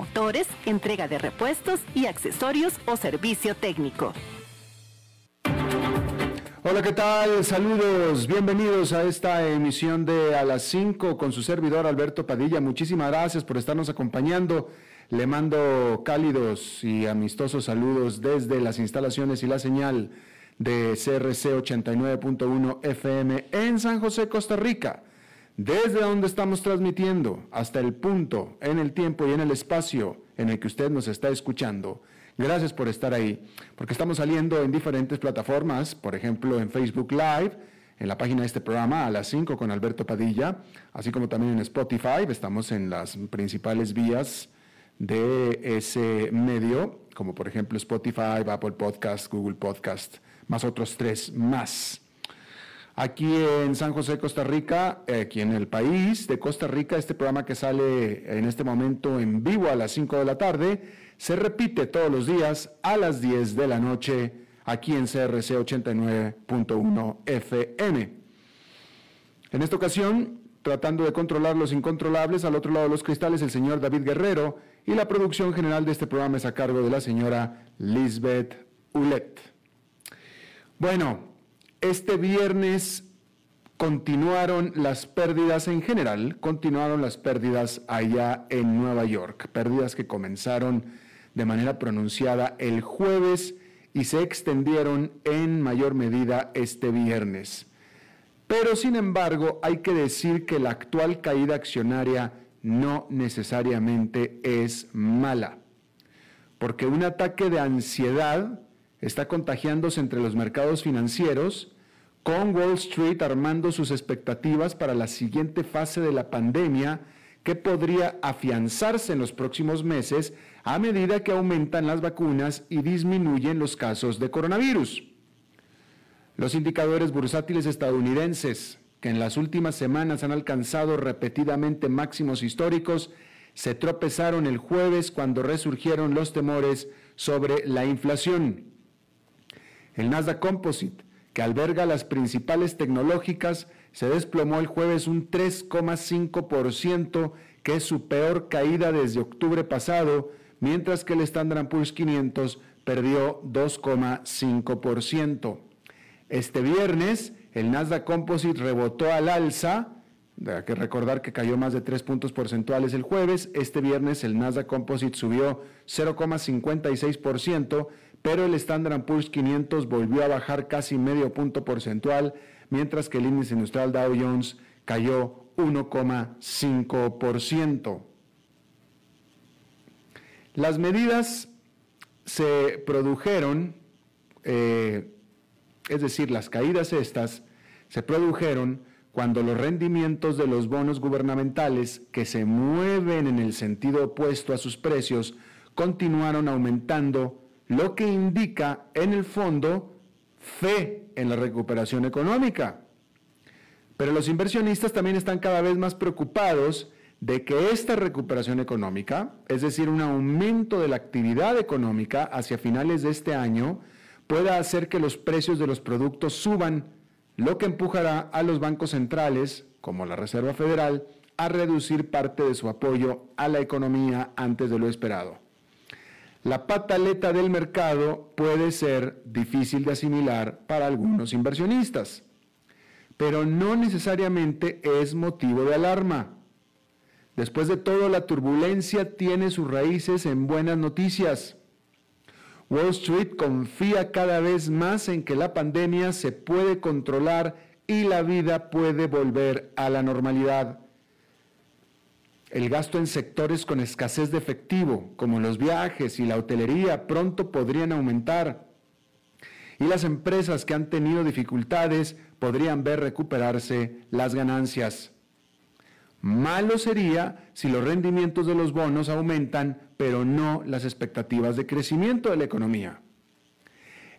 motores, entrega de repuestos y accesorios o servicio técnico. Hola, ¿qué tal? Saludos, bienvenidos a esta emisión de A las 5 con su servidor Alberto Padilla. Muchísimas gracias por estarnos acompañando. Le mando cálidos y amistosos saludos desde las instalaciones y la señal de CRC 89.1 FM en San José, Costa Rica desde donde estamos transmitiendo hasta el punto, en el tiempo y en el espacio en el que usted nos está escuchando. Gracias por estar ahí, porque estamos saliendo en diferentes plataformas, por ejemplo en Facebook Live, en la página de este programa a las 5 con Alberto Padilla, así como también en Spotify, estamos en las principales vías de ese medio, como por ejemplo Spotify, Apple Podcast, Google Podcast, más otros tres más. Aquí en San José, Costa Rica, aquí en el país de Costa Rica, este programa que sale en este momento en vivo a las 5 de la tarde, se repite todos los días a las 10 de la noche aquí en CRC 89.1 FM. En esta ocasión, tratando de controlar los incontrolables, al otro lado de los cristales, el señor David Guerrero y la producción general de este programa es a cargo de la señora Lisbeth Ulet. Bueno, este viernes continuaron las pérdidas en general, continuaron las pérdidas allá en Nueva York, pérdidas que comenzaron de manera pronunciada el jueves y se extendieron en mayor medida este viernes. Pero sin embargo, hay que decir que la actual caída accionaria no necesariamente es mala, porque un ataque de ansiedad está contagiándose entre los mercados financieros, con Wall Street armando sus expectativas para la siguiente fase de la pandemia que podría afianzarse en los próximos meses a medida que aumentan las vacunas y disminuyen los casos de coronavirus. Los indicadores bursátiles estadounidenses, que en las últimas semanas han alcanzado repetidamente máximos históricos, se tropezaron el jueves cuando resurgieron los temores sobre la inflación. El Nasdaq Composite, que alberga las principales tecnológicas, se desplomó el jueves un 3,5%, que es su peor caída desde octubre pasado, mientras que el Standard Poor's 500 perdió 2,5%. Este viernes, el Nasdaq Composite rebotó al alza, hay que recordar que cayó más de 3 puntos porcentuales el jueves. Este viernes el Nasdaq Composite subió 0,56%, pero el Standard Poor's 500 volvió a bajar casi medio punto porcentual, mientras que el índice industrial Dow Jones cayó 1,5%. Las medidas se produjeron, eh, es decir, las caídas estas se produjeron cuando los rendimientos de los bonos gubernamentales que se mueven en el sentido opuesto a sus precios continuaron aumentando lo que indica en el fondo fe en la recuperación económica. Pero los inversionistas también están cada vez más preocupados de que esta recuperación económica, es decir, un aumento de la actividad económica hacia finales de este año, pueda hacer que los precios de los productos suban, lo que empujará a los bancos centrales, como la Reserva Federal, a reducir parte de su apoyo a la economía antes de lo esperado. La pataleta del mercado puede ser difícil de asimilar para algunos inversionistas, pero no necesariamente es motivo de alarma. Después de todo, la turbulencia tiene sus raíces en buenas noticias. Wall Street confía cada vez más en que la pandemia se puede controlar y la vida puede volver a la normalidad. El gasto en sectores con escasez de efectivo, como los viajes y la hotelería, pronto podrían aumentar. Y las empresas que han tenido dificultades podrían ver recuperarse las ganancias. Malo sería si los rendimientos de los bonos aumentan, pero no las expectativas de crecimiento de la economía.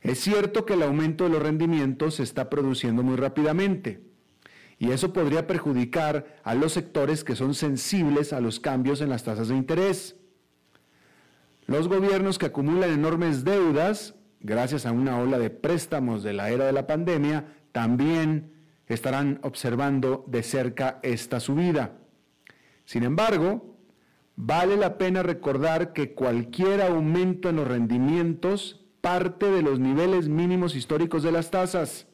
Es cierto que el aumento de los rendimientos se está produciendo muy rápidamente y eso podría perjudicar a los sectores que son sensibles a los cambios en las tasas de interés. Los gobiernos que acumulan enormes deudas, gracias a una ola de préstamos de la era de la pandemia, también estarán observando de cerca esta subida. Sin embargo, vale la pena recordar que cualquier aumento en los rendimientos parte de los niveles mínimos históricos de las tasas.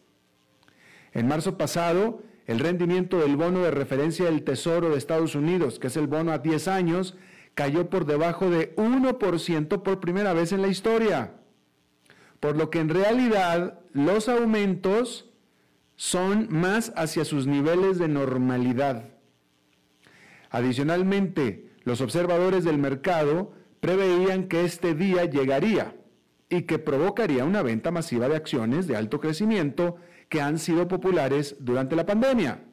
En marzo pasado, el rendimiento del bono de referencia del Tesoro de Estados Unidos, que es el bono a 10 años, cayó por debajo de 1% por primera vez en la historia. Por lo que en realidad los aumentos son más hacia sus niveles de normalidad. Adicionalmente, los observadores del mercado preveían que este día llegaría y que provocaría una venta masiva de acciones de alto crecimiento que han sido populares durante la pandemia.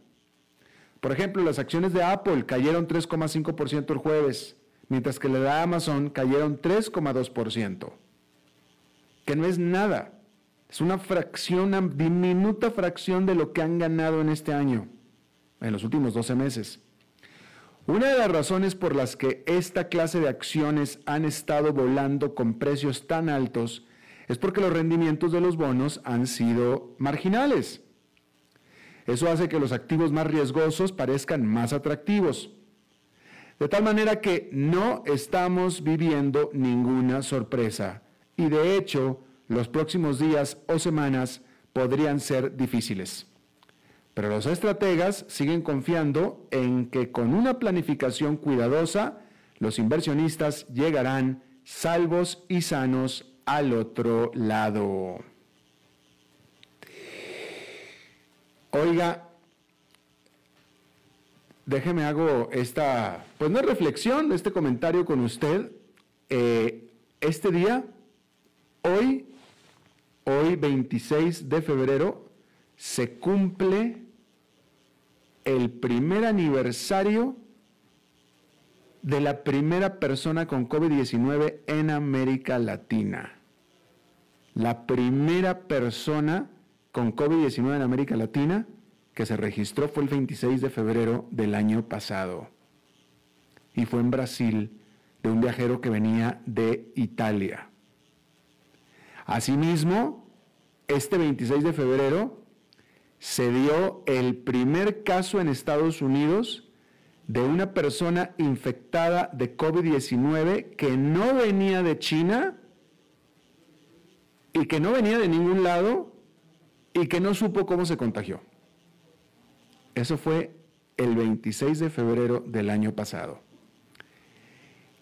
Por ejemplo, las acciones de Apple cayeron 3,5% el jueves, mientras que las de Amazon cayeron 3,2%, que no es nada. Es una fracción, una diminuta fracción de lo que han ganado en este año, en los últimos 12 meses. Una de las razones por las que esta clase de acciones han estado volando con precios tan altos es porque los rendimientos de los bonos han sido marginales. Eso hace que los activos más riesgosos parezcan más atractivos. De tal manera que no estamos viviendo ninguna sorpresa y de hecho los próximos días o semanas podrían ser difíciles. Pero los estrategas siguen confiando en que con una planificación cuidadosa, los inversionistas llegarán salvos y sanos al otro lado. Oiga, déjeme hago esta, pues no reflexión, este comentario con usted. Eh, este día, hoy, hoy 26 de febrero, se cumple el primer aniversario de la primera persona con COVID-19 en América Latina. La primera persona con COVID-19 en América Latina que se registró fue el 26 de febrero del año pasado. Y fue en Brasil, de un viajero que venía de Italia. Asimismo, este 26 de febrero se dio el primer caso en Estados Unidos de una persona infectada de COVID-19 que no venía de China y que no venía de ningún lado y que no supo cómo se contagió. Eso fue el 26 de febrero del año pasado.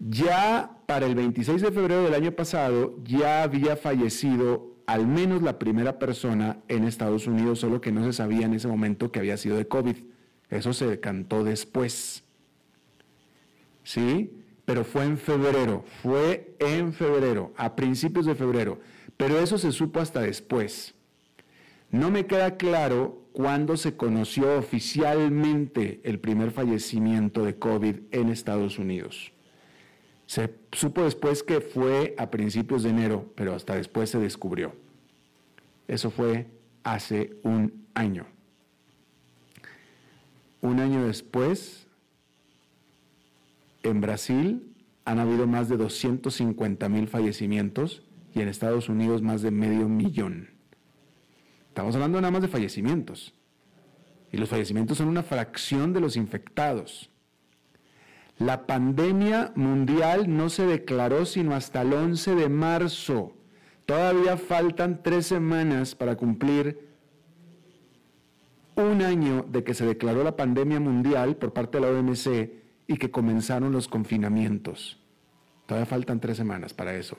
Ya para el 26 de febrero del año pasado ya había fallecido al menos la primera persona en Estados Unidos, solo que no se sabía en ese momento que había sido de COVID. Eso se cantó después. ¿Sí? Pero fue en febrero, fue en febrero, a principios de febrero. Pero eso se supo hasta después. No me queda claro cuándo se conoció oficialmente el primer fallecimiento de COVID en Estados Unidos. Se supo después que fue a principios de enero, pero hasta después se descubrió. Eso fue hace un año. Un año después, en Brasil han habido más de 250 mil fallecimientos y en Estados Unidos más de medio millón. Estamos hablando nada más de fallecimientos. Y los fallecimientos son una fracción de los infectados. La pandemia mundial no se declaró sino hasta el 11 de marzo. Todavía faltan tres semanas para cumplir un año de que se declaró la pandemia mundial por parte de la OMC y que comenzaron los confinamientos. Todavía faltan tres semanas para eso.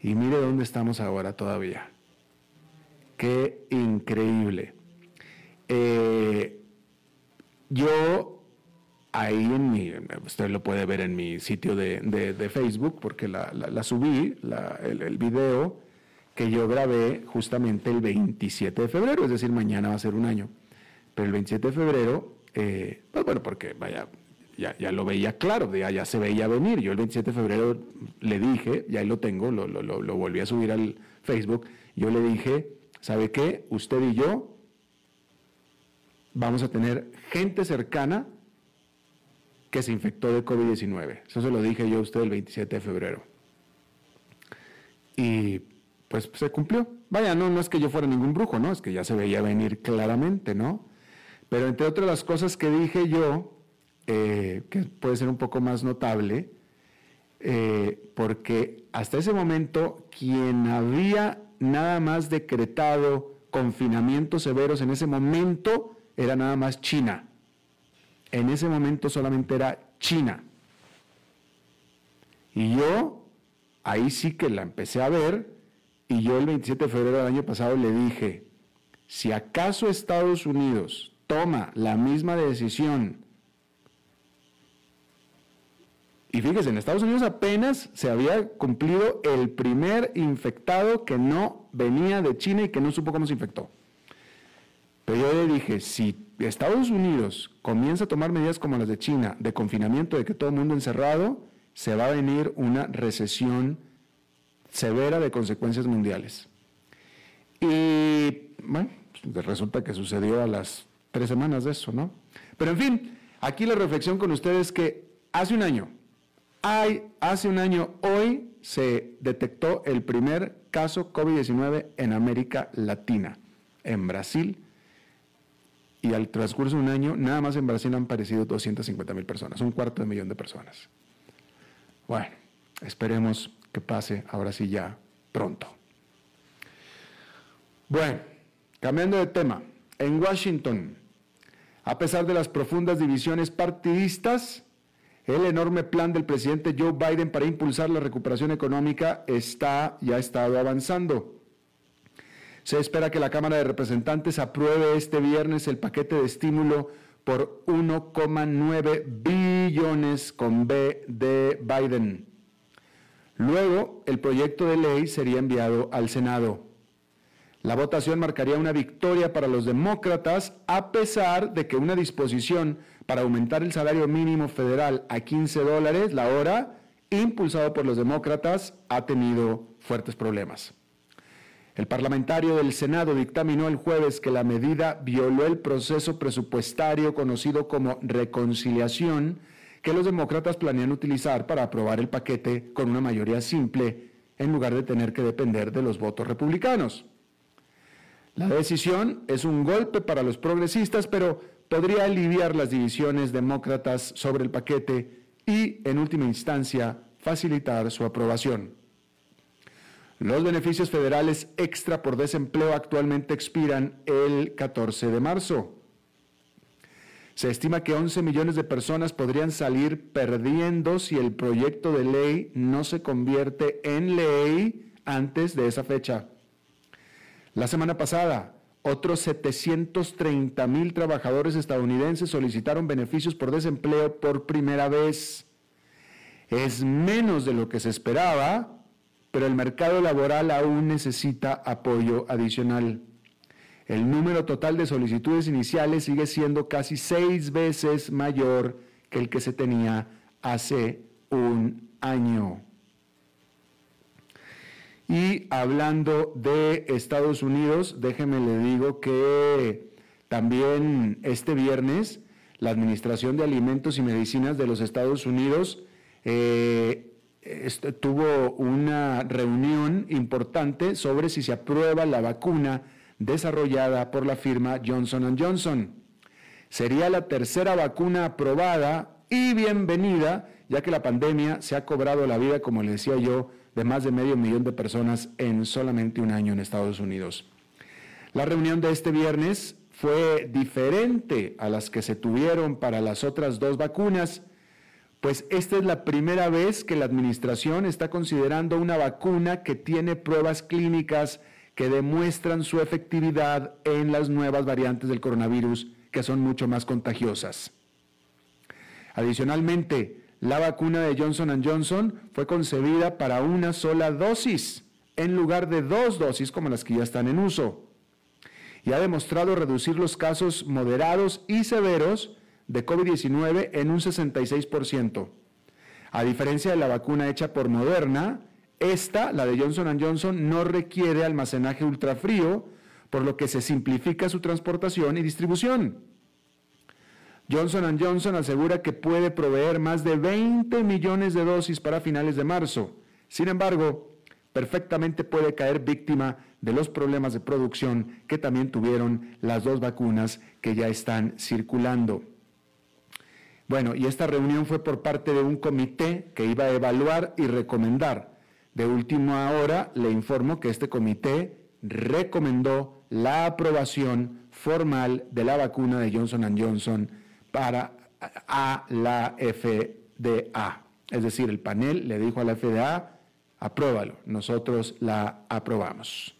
Y mire dónde estamos ahora todavía. Qué increíble. Eh, yo ahí en mi, usted lo puede ver en mi sitio de, Facebook, porque la, subí, el, el, video que yo grabé justamente el 27 de febrero, es decir, mañana va a ser un año. Pero el 27 de febrero, eh, pues bueno, porque vaya, ya, lo veía claro, ya, ya, se veía venir. Yo el 27 de febrero le dije, ya ahí lo tengo, lo, lo, lo, volví a subir al Facebook, yo le dije, ¿sabe qué? Usted y yo vamos a tener gente cercana que se infectó de COVID-19. Eso se lo dije yo a usted el 27 de febrero. Y pues se cumplió. Vaya, no, no es que yo fuera ningún brujo, ¿no? Es que ya se veía venir claramente, ¿no? Pero entre otras las cosas que dije yo, eh, que puede ser un poco más notable, eh, porque hasta ese momento quien había nada más decretado confinamientos severos en ese momento era nada más China. En ese momento solamente era China. Y yo ahí sí que la empecé a ver y yo el 27 de febrero del año pasado le dije, si acaso Estados Unidos toma la misma decisión Y fíjese, en Estados Unidos apenas se había cumplido el primer infectado que no venía de China y que no supo cómo se infectó. Pero yo le dije, si Estados Unidos comienza a tomar medidas como las de China, de confinamiento, de que todo el mundo encerrado, se va a venir una recesión severa de consecuencias mundiales. Y bueno, pues, resulta que sucedió a las tres semanas de eso, ¿no? Pero en fin, aquí la reflexión con ustedes es que hace un año, hace un año, hoy se detectó el primer caso COVID-19 en América Latina, en Brasil. Y al transcurso de un año, nada más en Brasil han aparecido 250 mil personas, un cuarto de millón de personas. Bueno, esperemos que pase ahora sí ya pronto. Bueno, cambiando de tema, en Washington, a pesar de las profundas divisiones partidistas, el enorme plan del presidente Joe Biden para impulsar la recuperación económica está ya ha estado avanzando. Se espera que la Cámara de Representantes apruebe este viernes el paquete de estímulo por 1,9 billones con B de Biden. Luego, el proyecto de ley sería enviado al Senado. La votación marcaría una victoria para los demócratas a pesar de que una disposición para aumentar el salario mínimo federal a 15 dólares la hora, impulsado por los demócratas, ha tenido fuertes problemas. El parlamentario del Senado dictaminó el jueves que la medida violó el proceso presupuestario conocido como reconciliación que los demócratas planean utilizar para aprobar el paquete con una mayoría simple en lugar de tener que depender de los votos republicanos. La decisión es un golpe para los progresistas, pero podría aliviar las divisiones demócratas sobre el paquete y, en última instancia, facilitar su aprobación. Los beneficios federales extra por desempleo actualmente expiran el 14 de marzo. Se estima que 11 millones de personas podrían salir perdiendo si el proyecto de ley no se convierte en ley antes de esa fecha. La semana pasada, otros 730 mil trabajadores estadounidenses solicitaron beneficios por desempleo por primera vez. Es menos de lo que se esperaba, pero el mercado laboral aún necesita apoyo adicional. El número total de solicitudes iniciales sigue siendo casi seis veces mayor que el que se tenía hace un año. Y hablando de Estados Unidos, déjeme le digo que también este viernes la Administración de Alimentos y Medicinas de los Estados Unidos eh, tuvo una reunión importante sobre si se aprueba la vacuna desarrollada por la firma Johnson Johnson. Sería la tercera vacuna aprobada y bienvenida, ya que la pandemia se ha cobrado la vida, como le decía yo, de más de medio millón de personas en solamente un año en Estados Unidos. La reunión de este viernes fue diferente a las que se tuvieron para las otras dos vacunas, pues esta es la primera vez que la administración está considerando una vacuna que tiene pruebas clínicas que demuestran su efectividad en las nuevas variantes del coronavirus que son mucho más contagiosas. Adicionalmente, la vacuna de Johnson Johnson fue concebida para una sola dosis, en lugar de dos dosis como las que ya están en uso, y ha demostrado reducir los casos moderados y severos de COVID-19 en un 66%. A diferencia de la vacuna hecha por Moderna, esta, la de Johnson Johnson, no requiere almacenaje ultrafrío, por lo que se simplifica su transportación y distribución. Johnson Johnson asegura que puede proveer más de 20 millones de dosis para finales de marzo. Sin embargo, perfectamente puede caer víctima de los problemas de producción que también tuvieron las dos vacunas que ya están circulando. Bueno, y esta reunión fue por parte de un comité que iba a evaluar y recomendar. De última hora le informo que este comité recomendó la aprobación formal de la vacuna de Johnson Johnson para a la FDA. Es decir, el panel le dijo a la FDA, apruébalo, nosotros la aprobamos.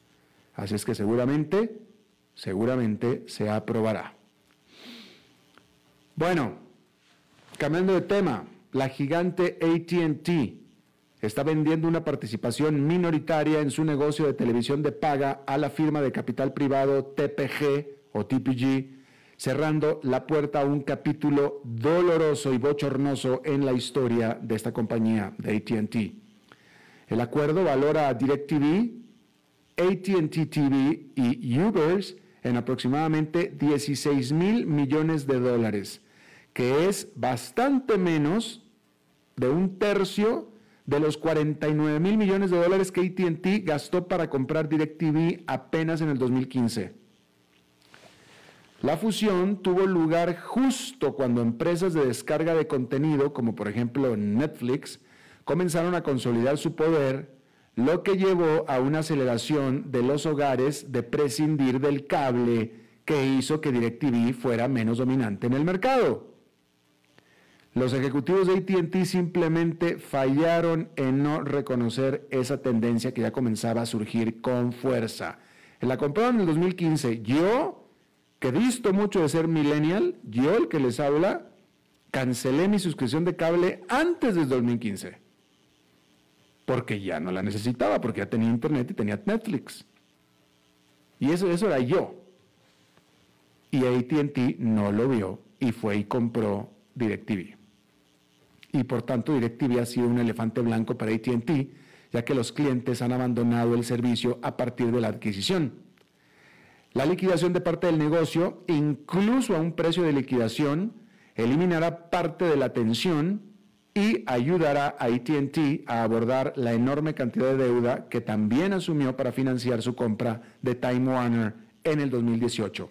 Así es que seguramente, seguramente se aprobará. Bueno, cambiando de tema, la gigante ATT está vendiendo una participación minoritaria en su negocio de televisión de paga a la firma de capital privado TPG o TPG, cerrando la puerta a un capítulo doloroso y bochornoso en la historia de esta compañía de ATT. El acuerdo valora a DirecTV, ATT TV y Ubers en aproximadamente 16 mil millones de dólares, que es bastante menos de un tercio de los 49 mil millones de dólares que ATT gastó para comprar DirecTV apenas en el 2015. La fusión tuvo lugar justo cuando empresas de descarga de contenido, como por ejemplo Netflix, comenzaron a consolidar su poder, lo que llevó a una aceleración de los hogares de prescindir del cable que hizo que DirecTV fuera menos dominante en el mercado. Los ejecutivos de ATT simplemente fallaron en no reconocer esa tendencia que ya comenzaba a surgir con fuerza. La compraron en el 2015. Yo, que visto mucho de ser millennial, yo el que les habla, cancelé mi suscripción de cable antes del 2015. Porque ya no la necesitaba, porque ya tenía internet y tenía Netflix. Y eso, eso era yo. Y ATT no lo vio y fue y compró DirecTV y por tanto DirecTV ha sido un elefante blanco para ATT, ya que los clientes han abandonado el servicio a partir de la adquisición. La liquidación de parte del negocio, incluso a un precio de liquidación, eliminará parte de la tensión y ayudará a ATT a abordar la enorme cantidad de deuda que también asumió para financiar su compra de Time Warner en el 2018.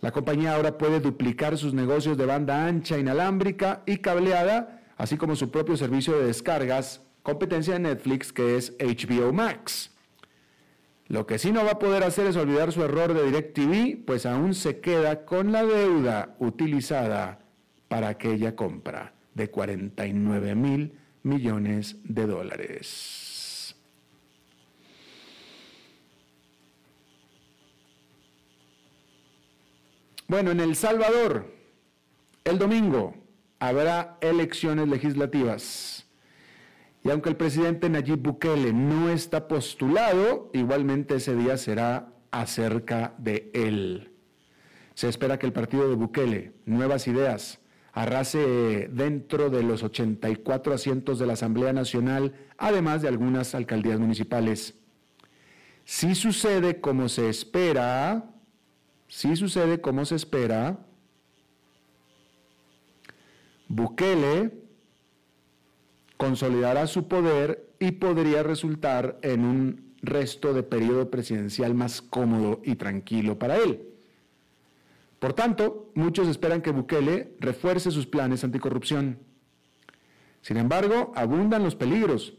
La compañía ahora puede duplicar sus negocios de banda ancha inalámbrica y cableada, así como su propio servicio de descargas, competencia de Netflix que es HBO Max. Lo que sí no va a poder hacer es olvidar su error de DirecTV, pues aún se queda con la deuda utilizada para aquella compra de 49 mil millones de dólares. Bueno, en El Salvador, el domingo habrá elecciones legislativas. Y aunque el presidente Nayib Bukele no está postulado, igualmente ese día será acerca de él. Se espera que el partido de Bukele, Nuevas Ideas, arrase dentro de los 84 asientos de la Asamblea Nacional, además de algunas alcaldías municipales. Si sucede como se espera, si sucede como se espera, Bukele consolidará su poder y podría resultar en un resto de periodo presidencial más cómodo y tranquilo para él. Por tanto, muchos esperan que Bukele refuerce sus planes anticorrupción. Sin embargo, abundan los peligros.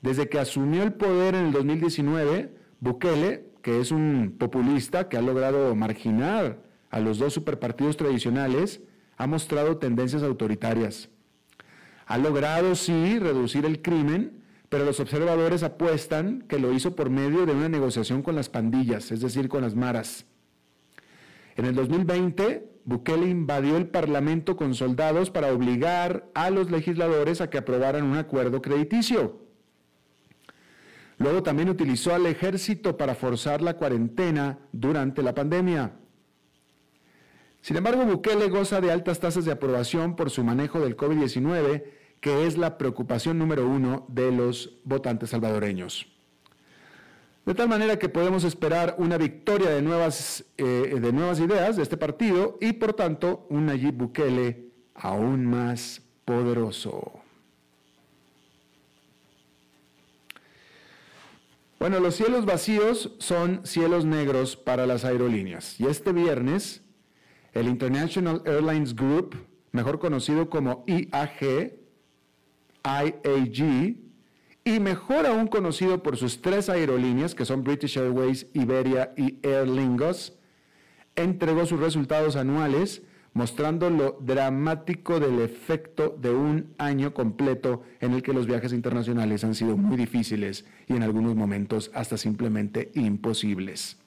Desde que asumió el poder en el 2019, Bukele, que es un populista que ha logrado marginar a los dos superpartidos tradicionales, ha mostrado tendencias autoritarias. Ha logrado, sí, reducir el crimen, pero los observadores apuestan que lo hizo por medio de una negociación con las pandillas, es decir, con las maras. En el 2020, Bukele invadió el Parlamento con soldados para obligar a los legisladores a que aprobaran un acuerdo crediticio. Luego también utilizó al ejército para forzar la cuarentena durante la pandemia. Sin embargo, Bukele goza de altas tasas de aprobación por su manejo del COVID-19, que es la preocupación número uno de los votantes salvadoreños. De tal manera que podemos esperar una victoria de nuevas, eh, de nuevas ideas de este partido y por tanto un Nayib Bukele aún más poderoso. Bueno, los cielos vacíos son cielos negros para las aerolíneas. Y este viernes, el International Airlines Group, mejor conocido como IAG, IAG, y mejor aún conocido por sus tres aerolíneas, que son British Airways, Iberia y Aer Lingus, entregó sus resultados anuales mostrando lo dramático del efecto de un año completo en el que los viajes internacionales han sido muy difíciles y en algunos momentos hasta simplemente imposibles.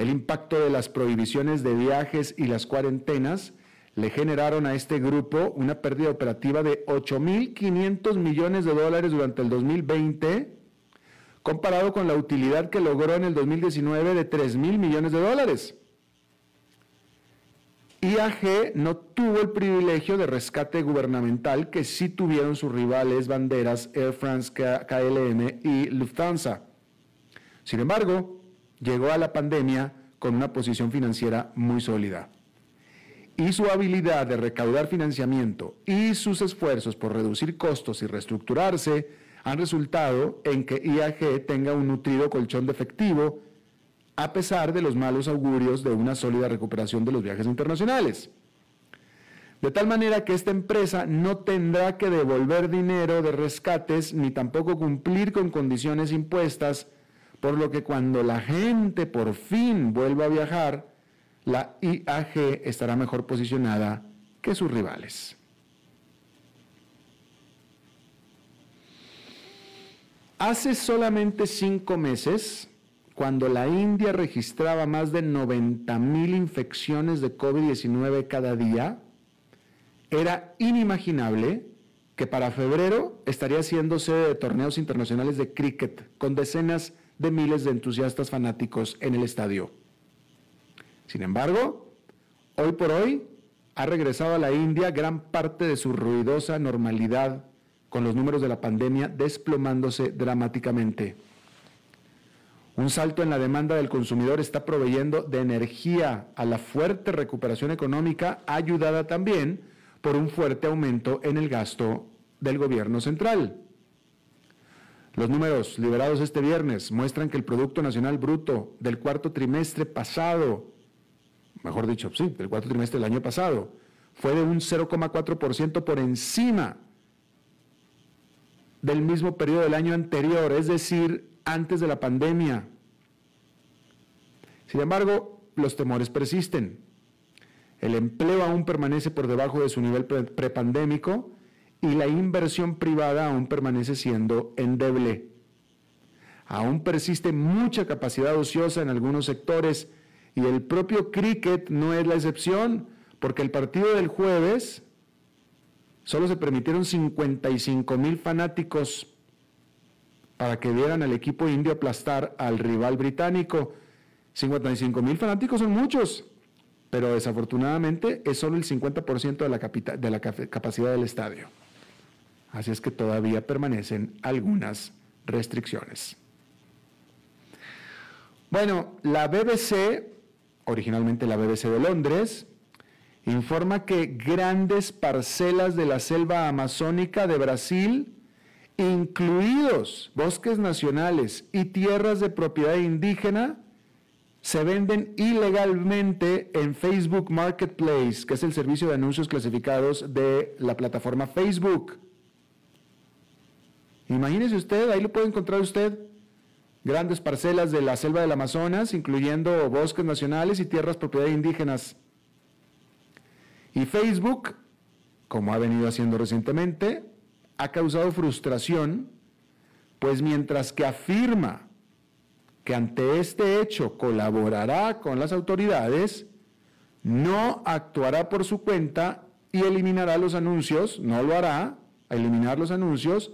El impacto de las prohibiciones de viajes y las cuarentenas le generaron a este grupo una pérdida operativa de 8.500 millones de dólares durante el 2020, comparado con la utilidad que logró en el 2019 de 3.000 millones de dólares. IAG no tuvo el privilegio de rescate gubernamental que sí tuvieron sus rivales banderas Air France, KLM y Lufthansa. Sin embargo, llegó a la pandemia con una posición financiera muy sólida y su habilidad de recaudar financiamiento y sus esfuerzos por reducir costos y reestructurarse han resultado en que IAG tenga un nutrido colchón de efectivo a pesar de los malos augurios de una sólida recuperación de los viajes internacionales. De tal manera que esta empresa no tendrá que devolver dinero de rescates ni tampoco cumplir con condiciones impuestas, por lo que cuando la gente por fin vuelva a viajar, la IAG estará mejor posicionada que sus rivales. Hace solamente cinco meses, cuando la India registraba más de 90 mil infecciones de COVID-19 cada día, era inimaginable que para febrero estaría siendo sede de torneos internacionales de cricket con decenas de miles de entusiastas fanáticos en el estadio. Sin embargo, hoy por hoy ha regresado a la India gran parte de su ruidosa normalidad con los números de la pandemia desplomándose dramáticamente. Un salto en la demanda del consumidor está proveyendo de energía a la fuerte recuperación económica, ayudada también por un fuerte aumento en el gasto del gobierno central. Los números liberados este viernes muestran que el Producto Nacional Bruto del cuarto trimestre pasado mejor dicho, sí, del cuarto trimestre del año pasado, fue de un 0,4% por encima del mismo periodo del año anterior, es decir, antes de la pandemia. Sin embargo, los temores persisten. El empleo aún permanece por debajo de su nivel prepandémico y la inversión privada aún permanece siendo endeble. Aún persiste mucha capacidad ociosa en algunos sectores y el propio cricket no es la excepción, porque el partido del jueves solo se permitieron 55 mil fanáticos para que vieran al equipo indio aplastar al rival británico. 55 mil fanáticos son muchos, pero desafortunadamente es solo el 50% de la, de la capacidad del estadio. Así es que todavía permanecen algunas restricciones. Bueno, la BBC originalmente la BBC de Londres, informa que grandes parcelas de la selva amazónica de Brasil, incluidos bosques nacionales y tierras de propiedad indígena, se venden ilegalmente en Facebook Marketplace, que es el servicio de anuncios clasificados de la plataforma Facebook. Imagínese usted, ahí lo puede encontrar usted, grandes parcelas de la selva del Amazonas, incluyendo bosques nacionales y tierras propiedad indígenas. Y Facebook, como ha venido haciendo recientemente, ha causado frustración, pues mientras que afirma que ante este hecho colaborará con las autoridades, no actuará por su cuenta y eliminará los anuncios, no lo hará, eliminar los anuncios,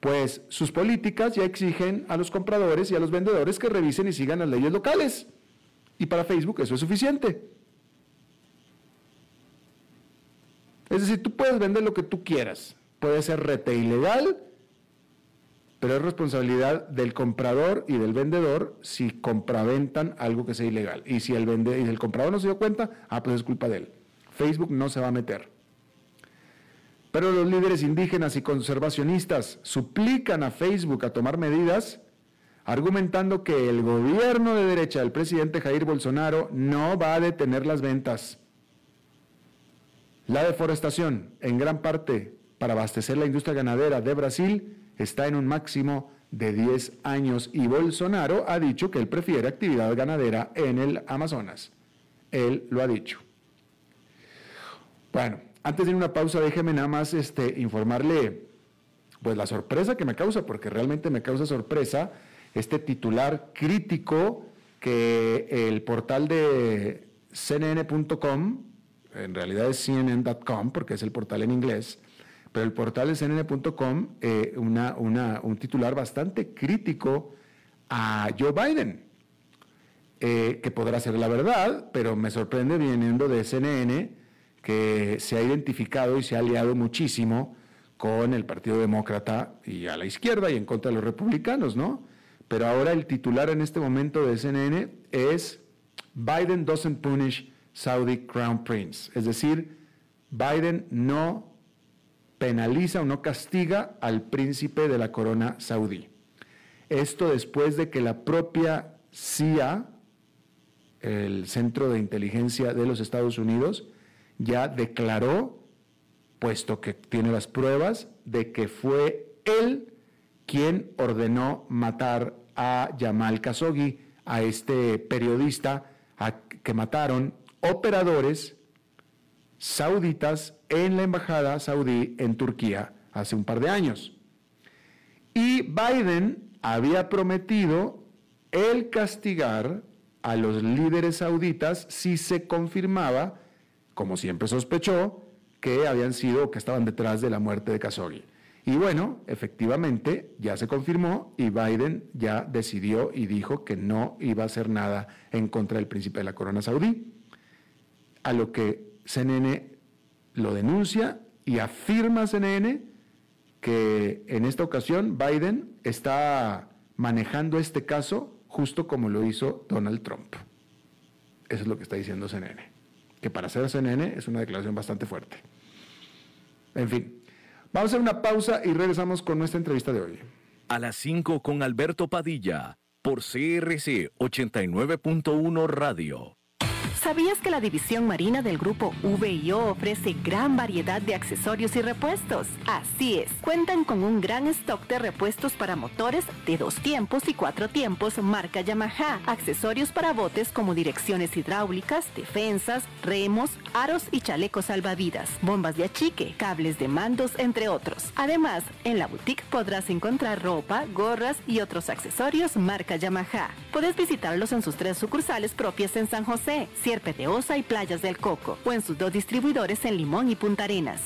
pues sus políticas ya exigen a los compradores y a los vendedores que revisen y sigan las leyes locales. Y para Facebook eso es suficiente. Es decir, tú puedes vender lo que tú quieras. Puede ser rete ilegal, pero es responsabilidad del comprador y del vendedor si compraventan algo que sea ilegal. Y si el, y el comprador no se dio cuenta, ah, pues es culpa de él. Facebook no se va a meter. Pero los líderes indígenas y conservacionistas suplican a Facebook a tomar medidas, argumentando que el gobierno de derecha del presidente Jair Bolsonaro no va a detener las ventas. La deforestación, en gran parte para abastecer la industria ganadera de Brasil, está en un máximo de 10 años y Bolsonaro ha dicho que él prefiere actividad ganadera en el Amazonas. Él lo ha dicho. Bueno, antes de ir una pausa, déjeme nada más este, informarle pues la sorpresa que me causa, porque realmente me causa sorpresa este titular crítico que el portal de cnn.com, en realidad es cnn.com porque es el portal en inglés, pero el portal de CNN.com, eh, un titular bastante crítico a Joe Biden, eh, que podrá ser la verdad, pero me sorprende viniendo de CNN, que se ha identificado y se ha aliado muchísimo con el Partido Demócrata y a la izquierda y en contra de los republicanos, ¿no? Pero ahora el titular en este momento de CNN es Biden doesn't punish Saudi Crown Prince, es decir, Biden no penaliza o no castiga al príncipe de la corona saudí. Esto después de que la propia CIA, el Centro de Inteligencia de los Estados Unidos, ya declaró, puesto que tiene las pruebas, de que fue él quien ordenó matar a Yamal Khashoggi, a este periodista que mataron operadores sauditas en la embajada saudí en Turquía hace un par de años. Y Biden había prometido el castigar a los líderes sauditas si se confirmaba, como siempre sospechó, que habían sido que estaban detrás de la muerte de Khashoggi. Y bueno, efectivamente ya se confirmó y Biden ya decidió y dijo que no iba a hacer nada en contra del príncipe de la corona saudí. A lo que CNN lo denuncia y afirma CNN que en esta ocasión Biden está manejando este caso justo como lo hizo Donald Trump. Eso es lo que está diciendo CNN. Que para ser CNN es una declaración bastante fuerte. En fin, vamos a hacer una pausa y regresamos con nuestra entrevista de hoy. A las 5 con Alberto Padilla, por CRC 89.1 Radio. ¿Sabías que la división marina del grupo VIO ofrece gran variedad de accesorios y repuestos? Así es, cuentan con un gran stock de repuestos para motores de dos tiempos y cuatro tiempos marca Yamaha, accesorios para botes como direcciones hidráulicas, defensas, remos, aros y chalecos salvavidas, bombas de achique, cables de mandos, entre otros. Además, en la boutique podrás encontrar ropa, gorras y otros accesorios marca Yamaha. Puedes visitarlos en sus tres sucursales propias en San José, Sierpe de Osa y Playas del Coco, o en sus dos distribuidores en Limón y Punta Arenas.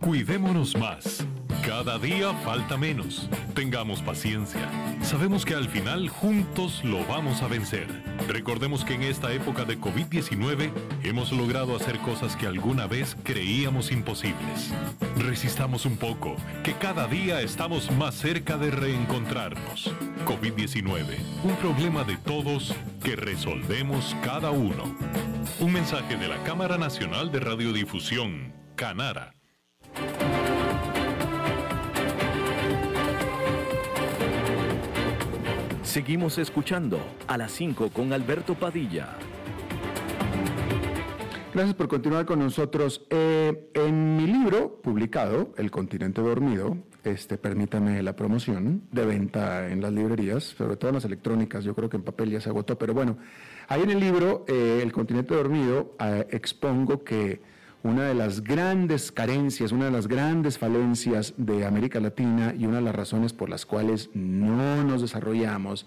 Cuidémonos más. Cada día falta menos. Tengamos paciencia. Sabemos que al final juntos lo vamos a vencer. Recordemos que en esta época de COVID-19 hemos logrado hacer cosas que alguna vez creíamos imposibles. Resistamos un poco, que cada día estamos más cerca de reencontrarnos. COVID-19, un problema de todos que resolvemos cada uno. Un mensaje de la Cámara Nacional de Radiodifusión, Canara. Seguimos escuchando a las 5 con Alberto Padilla. Gracias por continuar con nosotros. Eh, en mi libro publicado, El continente dormido, este, permítame la promoción de venta en las librerías, sobre todo en las electrónicas, yo creo que en papel ya se agotó, pero bueno, ahí en el libro, eh, El continente dormido, eh, expongo que una de las grandes carencias, una de las grandes falencias de América Latina y una de las razones por las cuales no nos desarrollamos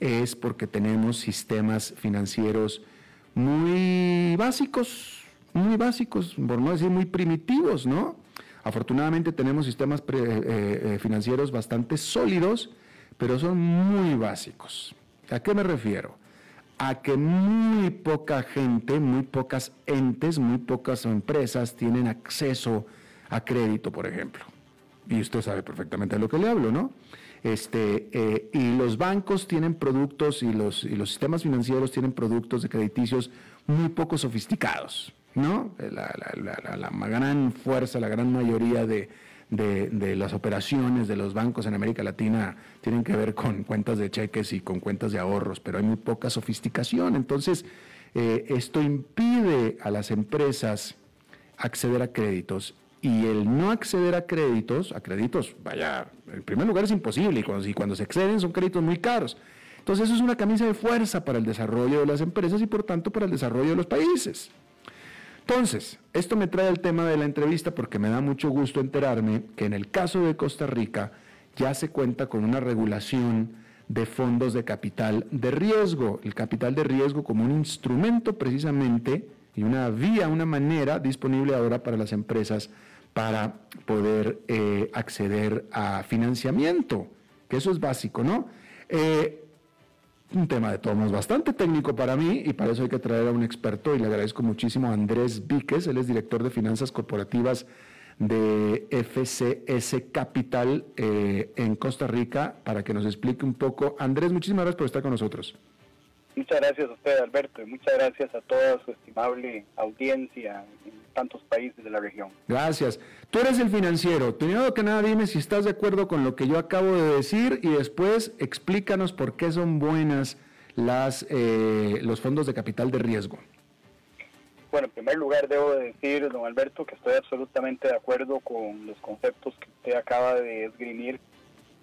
es porque tenemos sistemas financieros muy básicos, muy básicos, por no decir muy primitivos, ¿no? Afortunadamente tenemos sistemas eh, eh, financieros bastante sólidos, pero son muy básicos. ¿A qué me refiero? A que muy poca gente, muy pocas entes, muy pocas empresas tienen acceso a crédito, por ejemplo. Y usted sabe perfectamente de lo que le hablo, ¿no? Este, eh, y los bancos tienen productos y los, y los sistemas financieros tienen productos de crediticios muy poco sofisticados, ¿no? La, gran fuerza, la gran mayoría de, las operaciones de los bancos en América Latina tienen que ver con cuentas de cheques y con cuentas de ahorros, pero hay muy poca sofisticación. Entonces, eh, esto impide a las empresas acceder a créditos y el no acceder a créditos, a créditos, vaya, en primer lugar es imposible y cuando, y cuando se exceden son créditos muy caros. Entonces eso es una camisa de fuerza para el desarrollo de las empresas y por tanto para el desarrollo de los países. Entonces, esto me trae al tema de la entrevista porque me da mucho gusto enterarme que en el caso de Costa Rica ya se cuenta con una regulación de fondos de capital de riesgo, el capital de riesgo como un instrumento precisamente y una vía, una manera disponible ahora para las empresas para poder eh, acceder a financiamiento, que eso es básico, ¿no? Eh, un tema de todos bastante técnico para mí y para eso hay que traer a un experto y le agradezco muchísimo a Andrés Víquez, él es director de finanzas corporativas de FCS Capital eh, en Costa Rica para que nos explique un poco. Andrés, muchísimas gracias por estar con nosotros. Muchas gracias a usted, Alberto, y muchas gracias a toda su estimable audiencia en tantos países de la región. Gracias. Tú eres el financiero. Primero que nada, dime si estás de acuerdo con lo que yo acabo de decir y después explícanos por qué son buenas las, eh, los fondos de capital de riesgo. Bueno, en primer lugar debo decir, don Alberto, que estoy absolutamente de acuerdo con los conceptos que usted acaba de esgrimir.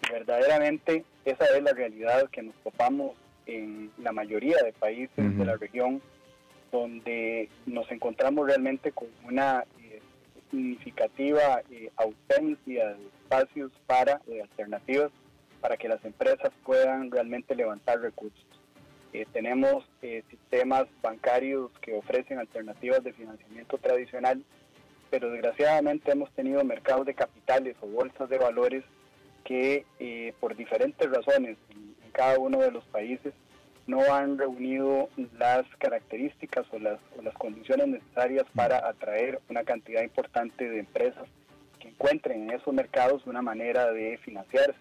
Verdaderamente esa es la realidad que nos topamos en la mayoría de países de la región, donde nos encontramos realmente con una eh, significativa eh, ausencia de espacios para, de alternativas, para que las empresas puedan realmente levantar recursos. Eh, tenemos sistemas bancarios que ofrecen alternativas de financiamiento tradicional, pero desgraciadamente hemos tenido mercados de capitales o bolsas de valores que por diferentes razones cada uno de los países no han reunido las características o las, condiciones necesarias para atraer una cantidad importante de empresas que encuentren en esos mercados una manera de financiarse.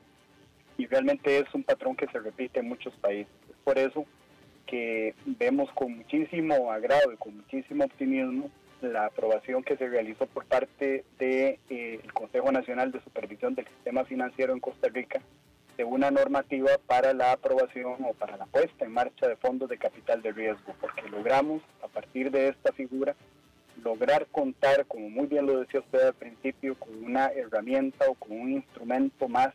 Y realmente es un patrón que se repite en muchos países. Es por eso que vemos con muchísimo agrado y con muchísimo optimismo la aprobación que se realizó por parte del de, eh, Consejo Nacional de Supervisión del Sistema Financiero en Costa Rica de una normativa para la aprobación o para la puesta en marcha de fondos de capital de riesgo, porque logramos a partir de esta figura lograr contar, como muy bien lo decía usted al principio, con una herramienta o con un instrumento más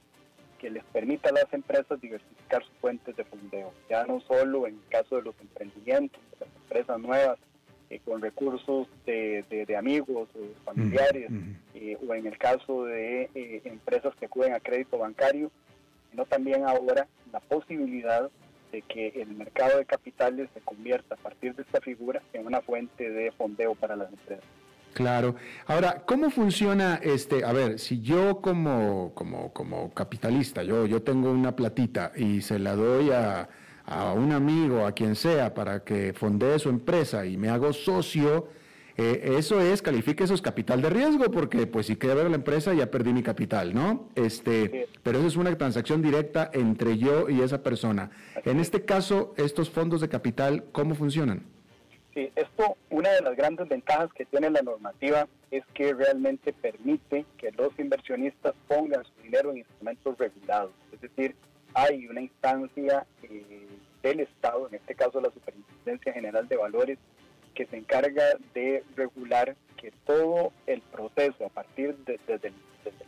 que les permita a las empresas diversificar sus fuentes de fondeo, ya no solo en el caso de los emprendimientos, de las empresas nuevas, eh, con recursos de, de, amigos o familiares, eh, o en el caso de eh, empresas que acuden a crédito bancario, sino también ahora la posibilidad de que el mercado de capitales se convierta a partir de esta figura en una fuente de fondeo para las empresas. Claro. Ahora, ¿cómo funciona este? A ver, si yo como, como, como capitalista, yo, yo tengo una platita y se la doy a, a un amigo, a quien sea, para que fondee su empresa y me hago socio, eh, eso es, califique eso es capital de riesgo, porque pues si ver la empresa ya perdí mi capital, ¿no? Este, pero eso es una transacción directa entre yo y esa persona. En este caso, estos fondos de capital, ¿cómo funcionan? Sí, Sí, esto, una de las grandes ventajas que tiene la normativa es que realmente permite que los inversionistas pongan su dinero en instrumentos regulados. Es decir, hay una instancia eh, del Estado, en este caso la Superintendencia General de Valores, que se encarga de regular que todo el proceso, a partir de, desde, el,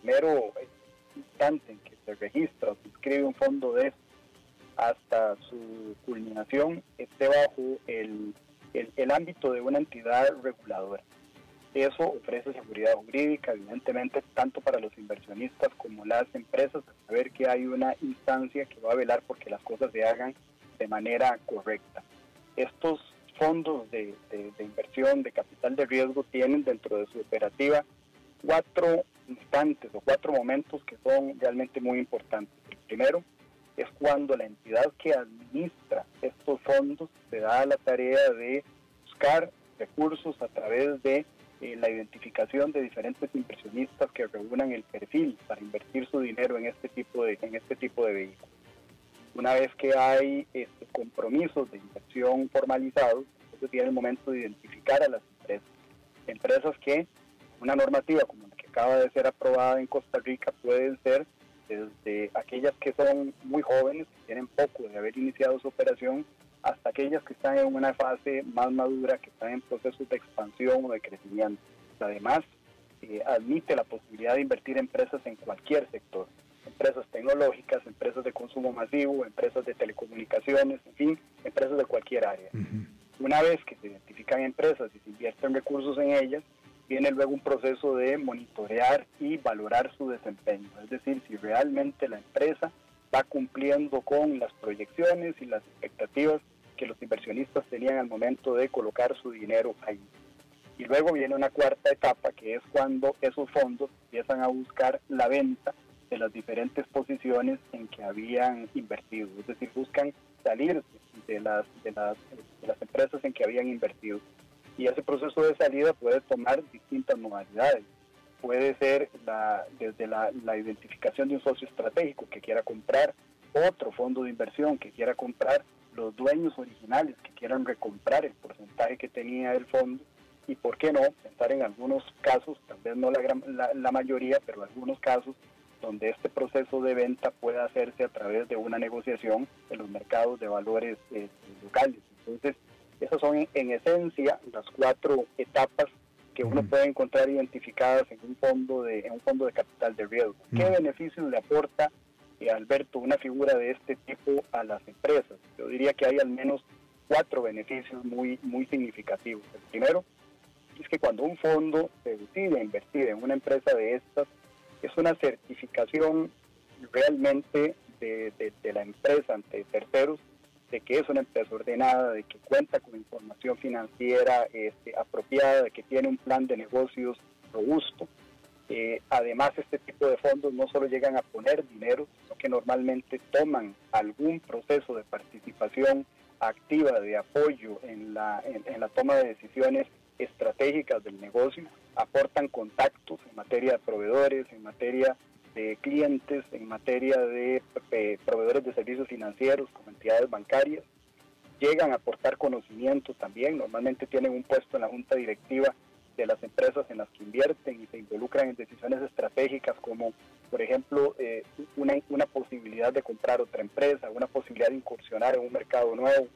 mero instante en que se registra o se inscribe un fondo de hasta su culminación, esté bajo el, el ámbito de una entidad reguladora. Eso ofrece seguridad jurídica, evidentemente, tanto para los inversionistas como las empresas, saber que hay una instancia que va a velar porque las cosas se hagan de manera correcta. Estos fondos de, inversión de capital de riesgo tienen dentro de su operativa cuatro instantes o cuatro momentos que son realmente muy importantes. El primero es cuando la entidad que administra estos fondos se da la tarea de buscar recursos a través de eh, la identificación de diferentes inversionistas que reúnan el perfil para invertir su dinero en este tipo de, en este tipo de vehículos. Una vez que hay este, compromisos de inversión formalizados, entonces viene el momento de identificar a las empresas. Empresas que una normativa como la que acaba de ser aprobada en Costa Rica pueden ser desde aquellas que son muy jóvenes, que tienen poco de haber iniciado su operación, hasta aquellas que están en una fase más madura, que están en procesos de expansión o de crecimiento. Además, eh, admite la posibilidad de invertir empresas en cualquier sector empresas tecnológicas, empresas de consumo masivo, empresas de telecomunicaciones, en fin, empresas de cualquier área. Una vez que se identifican empresas y se invierten recursos en ellas, viene luego un proceso de monitorear y valorar su desempeño, es decir, si realmente la empresa va cumpliendo con las proyecciones y las expectativas que los inversionistas tenían al momento de colocar su dinero ahí. Y luego viene una cuarta etapa, que es cuando esos fondos empiezan a buscar la venta de las diferentes posiciones en que habían invertido, es decir, buscan salir de las, de las, de las empresas en que habían invertido. Y ese proceso de salida puede tomar distintas modalidades. Puede ser la, desde la, la identificación de un socio estratégico que quiera comprar otro fondo de inversión, que quiera comprar los dueños originales, que quieran recomprar el porcentaje que tenía el fondo y por qué no pensar en algunos casos, tal vez no la, la, la mayoría, pero algunos casos donde este proceso de venta pueda hacerse a través de una negociación en los mercados de valores eh, locales. Entonces, esas son en, esencia las cuatro etapas que uno puede encontrar identificadas en un fondo de, en un fondo de capital de riesgo. ¿Qué beneficios le aporta, eh, Alberto, una figura de este tipo a las empresas? Yo diría que hay al menos cuatro beneficios muy, muy significativos. El primero es que cuando un fondo se decide invertir en una empresa de estas, es una certificación realmente de, la empresa ante terceros de que es una empresa ordenada, de que cuenta con información financiera este, apropiada, de que tiene un plan de negocios robusto. Eh, además, este tipo de fondos no solo llegan a poner dinero, sino que normalmente toman algún proceso de participación activa, de apoyo en la, en la toma de decisiones estratégicas del negocio, aportan contactos en materia de proveedores, en materia de clientes, en materia de eh, proveedores de servicios financieros como entidades bancarias, llegan a aportar conocimiento también, normalmente tienen un puesto en la junta directiva de las empresas en las que invierten y se involucran en decisiones estratégicas como, por ejemplo, eh, una, una, posibilidad de comprar otra empresa, una posibilidad de incursionar en un mercado nuevo.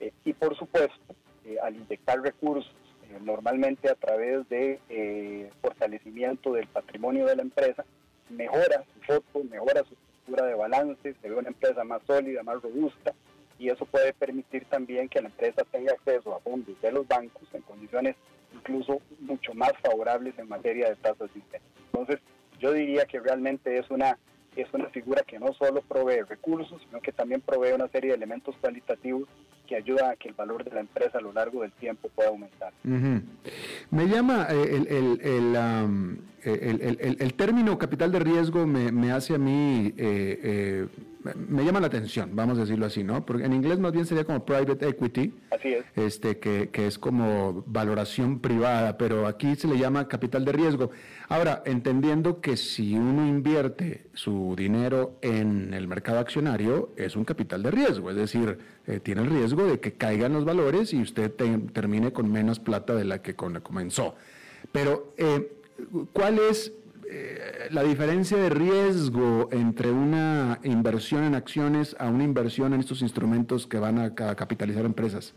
Eh, y por supuesto, al inyectar recursos normalmente a través de eh, fortalecimiento del patrimonio de la empresa, mejora su foto, mejora su estructura de balance, se ve una empresa más sólida, más robusta, y eso puede permitir también que la empresa tenga acceso a fondos de los bancos en condiciones incluso mucho más favorables en materia de tasas de interés. Entonces, yo diría que realmente es una es una figura que no solo provee recursos, sino que también provee una serie de elementos cualitativos que ayudan a que el valor de la empresa a lo largo del tiempo pueda aumentar. Me llama eh, el, el, término capital de riesgo me, hace a mí, eh, eh, me llama la atención, vamos a decirlo así, ¿no? Porque en inglés más bien sería como private equity. Así Este, que, que, es como valoración privada, pero aquí se le llama capital de riesgo. Ahora, entendiendo que si uno invierte su dinero en el mercado accionario, es un capital de riesgo, es decir, eh, tiene el riesgo de que caigan los valores y usted termine con menos plata de la que comenzó. Pero, eh, ¿cuál es eh, la diferencia de riesgo entre una inversión en acciones a una inversión en estos instrumentos que van a capitalizar empresas?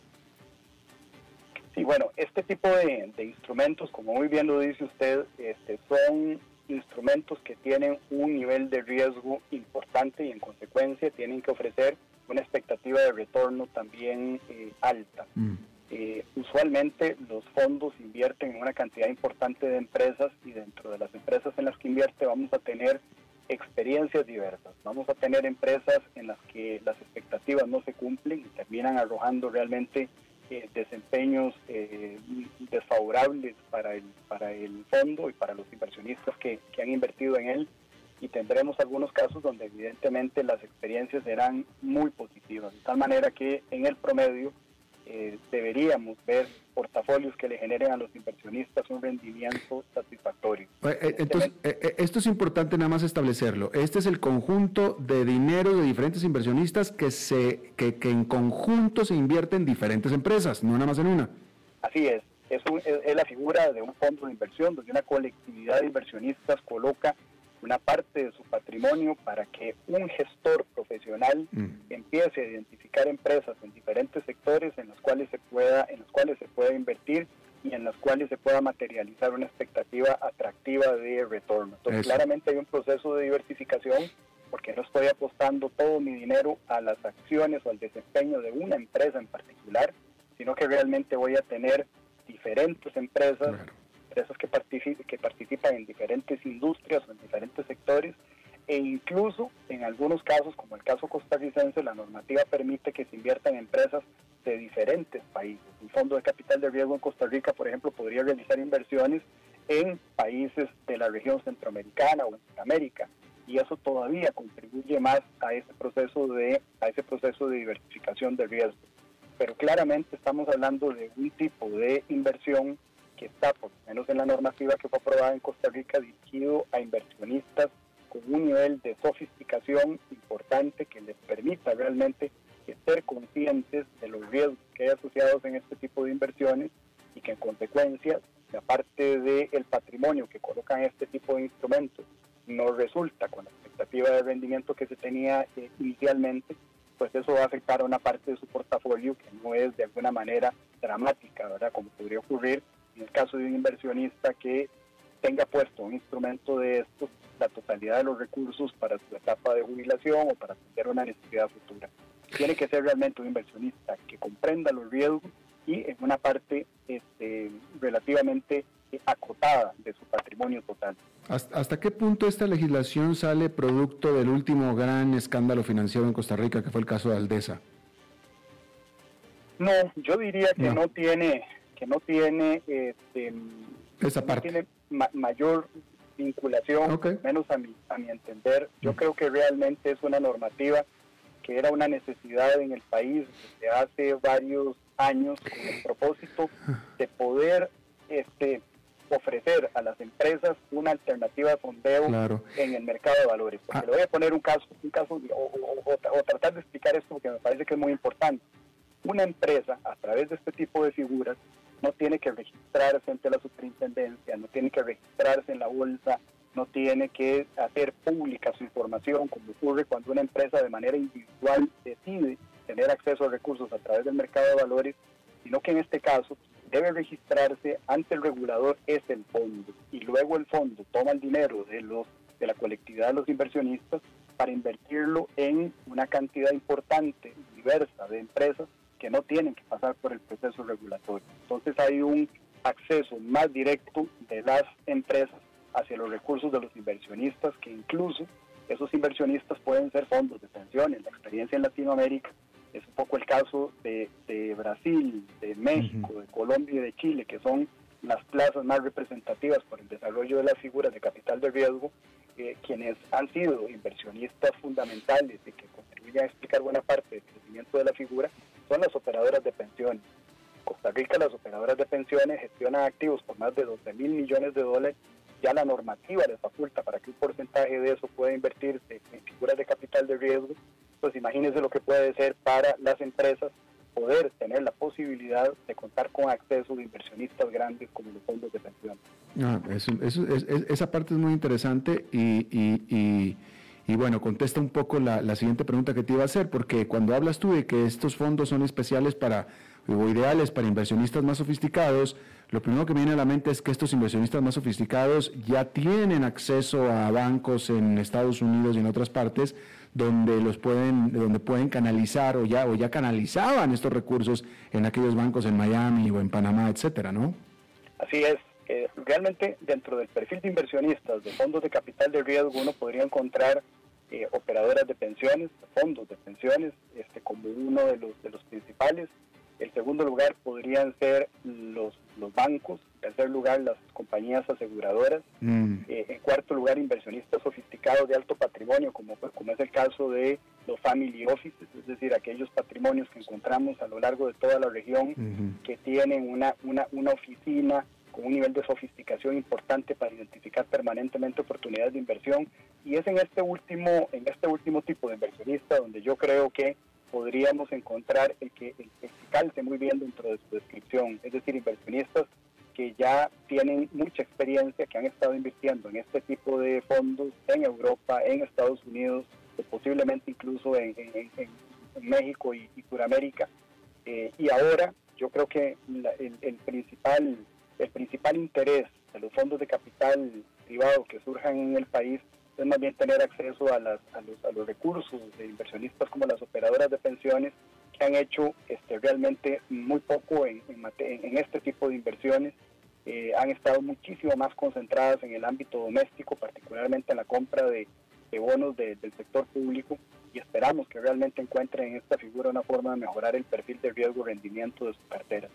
Sí, bueno, este tipo de, instrumentos, como muy bien lo dice usted, este, son instrumentos que tienen un nivel de riesgo importante y en consecuencia tienen que ofrecer una expectativa de retorno también eh, alta. Mm. Eh, usualmente los fondos invierten en una cantidad importante de empresas y dentro de las empresas en las que invierte vamos a tener experiencias diversas. Vamos a tener empresas en las que las expectativas no se cumplen y terminan arrojando realmente eh, desempeños eh, desfavorables para el, para el fondo y para los inversionistas que, que han invertido en él. Y tendremos algunos casos donde evidentemente las experiencias serán muy positivas, de tal manera que en el promedio eh, deberíamos ver portafolios que le generen a los inversionistas un rendimiento satisfactorio. Eh, eh, entonces, esto es importante nada más establecerlo. Este es el conjunto de dinero de diferentes inversionistas que, se, que, que en conjunto se invierte en diferentes empresas, no nada más en una. Así es. Es, es la figura de un fondo de inversión donde una colectividad de inversionistas coloca una parte de su patrimonio para que un gestor profesional mm. empiece a identificar empresas en diferentes sectores en los cuales se pueda en los cuales se pueda invertir y en las cuales se pueda materializar una expectativa atractiva de retorno. Entonces, claramente hay un proceso de diversificación porque no estoy apostando todo mi dinero a las acciones o al desempeño de una empresa en particular, sino que realmente voy a tener diferentes empresas empresas que, que participan en diferentes industrias o en diferentes sectores e incluso en algunos casos, como el caso costarricense, la normativa permite que se inviertan en empresas de diferentes países. Un fondo de capital de riesgo en Costa Rica, por ejemplo, podría realizar inversiones en países de la región centroamericana o en Sudamérica y eso todavía contribuye más a ese proceso de a ese proceso de diversificación de riesgo. Pero claramente estamos hablando de un tipo de inversión que está, por lo menos en la normativa que fue aprobada en Costa Rica, dirigido a inversionistas con un nivel de sofisticación importante que les permita realmente ser conscientes de los riesgos que hay asociados en este tipo de inversiones y que en consecuencia, aparte del patrimonio que colocan este tipo de instrumentos, no resulta con la expectativa de rendimiento que se tenía eh, inicialmente, pues eso va a afectar a una parte de su portafolio que no es de alguna manera dramática, ¿verdad? Como podría ocurrir en el caso de un inversionista que tenga puesto un instrumento de estos, la totalidad de los recursos para su etapa de jubilación o para atender una necesidad futura. Tiene que ser realmente un inversionista que comprenda los riesgos y en una parte este, relativamente acotada de su patrimonio total. ¿Hasta, qué punto esta legislación sale producto del último gran escándalo financiero en Costa Rica, que fue el caso de Aldesa? No, yo diría que no tiene que no tiene, este, Esa parte. mayor vinculación, menos a mi, a mi entender. Yo mm. creo que realmente es una normativa que era una necesidad en el país desde hace varios años con el propósito de poder este, ofrecer a las empresas una alternativa de fondeo en el mercado de valores. Porque ah. le voy a poner un caso, un caso o, tratar de explicar esto porque me parece que es muy importante. Una empresa, a través de este tipo de figuras, no tiene que registrarse ante la superintendencia, no tiene que registrarse en la bolsa, no tiene que hacer pública su información, como ocurre cuando una empresa de manera individual decide tener acceso a recursos a través del mercado de valores, sino que en este caso debe registrarse ante el regulador es el fondo y luego el fondo toma el dinero de los de la colectividad de los inversionistas para invertirlo en una cantidad importante diversa de empresas que no tienen que pasar por el proceso regulatorio. Entonces hay un acceso más directo de las empresas hacia los recursos de los inversionistas, que incluso esos inversionistas pueden ser fondos de pensiones. La experiencia en Latinoamérica es un poco el caso de, Brasil, de México, de Colombia y de Chile, que son las plazas más representativas por el desarrollo de las figuras de capital de riesgo, eh, quienes han sido inversionistas fundamentales y que contribuyen a explicar buena parte del crecimiento de la figura, son las operadoras de pensiones. En Costa Rica las operadoras de pensiones gestionan activos por más de 12 mil millones de dólares. Ya la normativa les faculta para que un porcentaje de eso pueda invertirse en figuras de capital de riesgo. Pues imagínense lo que puede ser para las empresas poder tener la posibilidad de contar con acceso de inversionistas grandes como los fondos de pensiones. Ah, esa parte es muy interesante y, bueno, contesta un poco la, siguiente pregunta que te iba a hacer, porque cuando hablas tú de que estos fondos son especiales para o ideales para inversionistas más sofisticados, lo primero que me viene a la mente es que estos inversionistas más sofisticados ya tienen acceso a bancos en Estados Unidos y en otras partes donde los pueden, donde pueden canalizar o ya, o ya canalizaban estos recursos en aquellos bancos en Miami o en Panamá, etcétera, ¿no? Así es. Eh, realmente dentro del perfil de inversionistas de fondos de capital de riesgo uno podría encontrar eh, operadoras de pensiones, fondos de pensiones, este, como uno de los, de los principales. El segundo lugar podrían ser los, los bancos, en tercer lugar las compañías aseguradoras, mm. eh, en cuarto lugar inversionistas sofisticados de alto patrimonio, como, como es el caso de los family offices, es decir, aquellos patrimonios que encontramos a lo largo de toda la región que tienen una, una, una oficina con un nivel de sofisticación importante para identificar permanentemente oportunidades de inversión y es en este último en este último tipo de inversionista donde yo creo que podríamos encontrar el que, el que calce muy bien dentro de su descripción, es decir, inversionistas que ya tienen mucha experiencia, que han estado invirtiendo en este tipo de fondos en Europa, en Estados Unidos, posiblemente incluso en, México y, y Sudamérica. Eh, y ahora yo creo que el, principal, el principal interés de los fondos de capital privado que surjan en el país es más bien tener acceso a, los, a los recursos de inversionistas como las operadoras de pensiones que han hecho este, realmente muy poco en, este tipo de inversiones. Eh, han estado muchísimo más concentradas en el ámbito doméstico, particularmente en la compra de, bonos del sector público y esperamos que realmente encuentren en esta figura una forma de mejorar el perfil de riesgo rendimiento de su cartera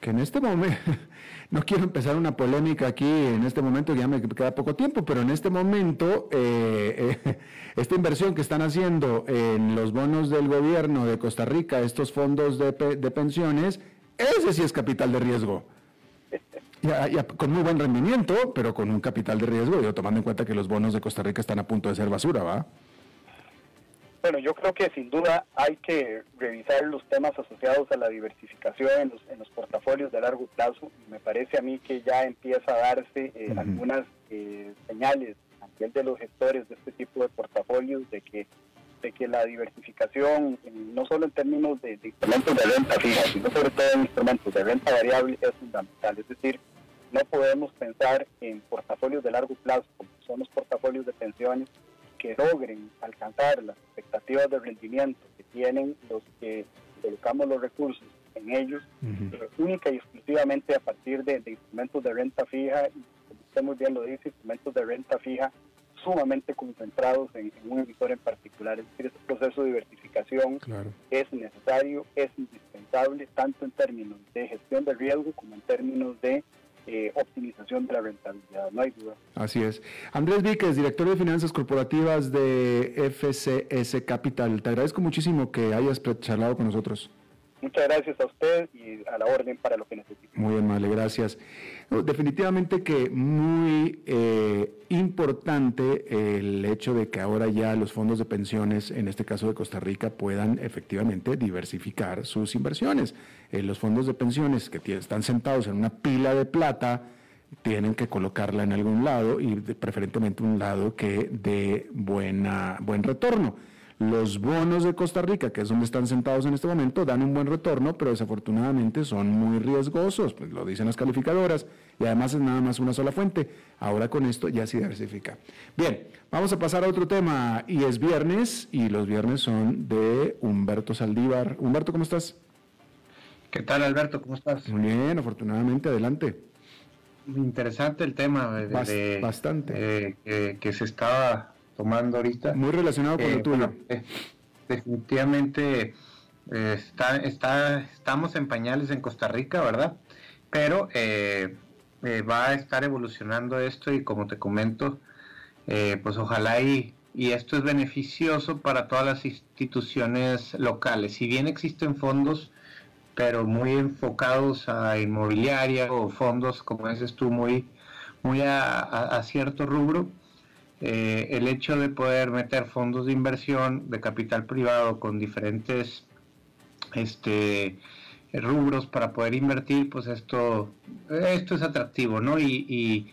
que en este momento, no quiero empezar una polémica aquí en este momento, ya me queda poco tiempo, pero en este momento, eh, eh, esta inversión que están haciendo en los bonos del gobierno de Costa Rica, estos fondos de, pensiones, ese sí es capital de riesgo. con muy buen rendimiento, pero con un capital de riesgo, yo tomando en cuenta que los bonos de Costa Rica están a punto de ser basura, ¿va? Bueno, yo creo que sin duda hay que revisar los temas asociados a la diversificación en los, en los portafolios de largo plazo. Me parece a mí que ya empieza a darse eh, algunas eh, señales a nivel de los gestores de este tipo de portafolios de que de que la diversificación, no solo en términos de, instrumentos de renta fija, sino sobre todo en instrumentos de renta variable, es fundamental. Es decir, no podemos pensar en portafolios de largo plazo, como son los portafolios de pensiones, que logren alcanzar las expectativas de rendimiento que tienen los que colocamos los recursos en ellos, eh, única y exclusivamente a partir de, instrumentos de renta fija, y como usted muy bien lo dice, instrumentos de renta fija sumamente concentrados en, un emisor en particular. Es decir, ese proceso de diversificación es necesario, es indispensable, tanto en términos de gestión de riesgo como en términos de eh, optimización de la rentabilidad, no hay duda. Así es. Andrés Víquez, director de finanzas corporativas de FCS Capital, te agradezco muchísimo que hayas charlado con nosotros. Muchas gracias a usted y a la orden para lo que necesite. Muy amable, gracias. definitivamente que muy eh, importante el hecho de que ahora ya los fondos de pensiones, en este caso de Costa Rica, puedan efectivamente diversificar sus inversiones. Eh, los fondos de pensiones que están sentados en una pila de plata, tienen que colocarla en algún lado y preferentemente un lado que dé buena, buen retorno. Los bonos de Costa Rica, que es donde están sentados en este momento, dan un buen retorno, pero desafortunadamente son muy riesgosos, pues lo dicen las calificadoras, y además es nada más una sola fuente. Ahora con esto ya se diversifica. Bien, vamos a pasar a otro tema, y es viernes, y los viernes son de Humberto Saldívar. Humberto, ¿cómo estás? ¿Qué tal, Alberto? ¿Cómo estás? Muy bien, afortunadamente, adelante. Interesante el tema de, bastante eh, que se estaba tomando ahorita. Muy relacionado con eh, tuyo. Eh, definitivamente eh, está, está, estamos en pañales en Costa Rica, ¿verdad? pero eh, eh, va a estar evolucionando esto y como te comento, pues ojalá y, y esto es beneficioso para todas las instituciones locales. Si bien existen fondos, pero muy enfocados a inmobiliaria o fondos, como dices tú, muy, muy a, cierto rubro, eh, el hecho de poder meter fondos de inversión de capital privado con diferentes este, rubros para poder invertir, pues esto, esto es atractivo, ¿no? Y,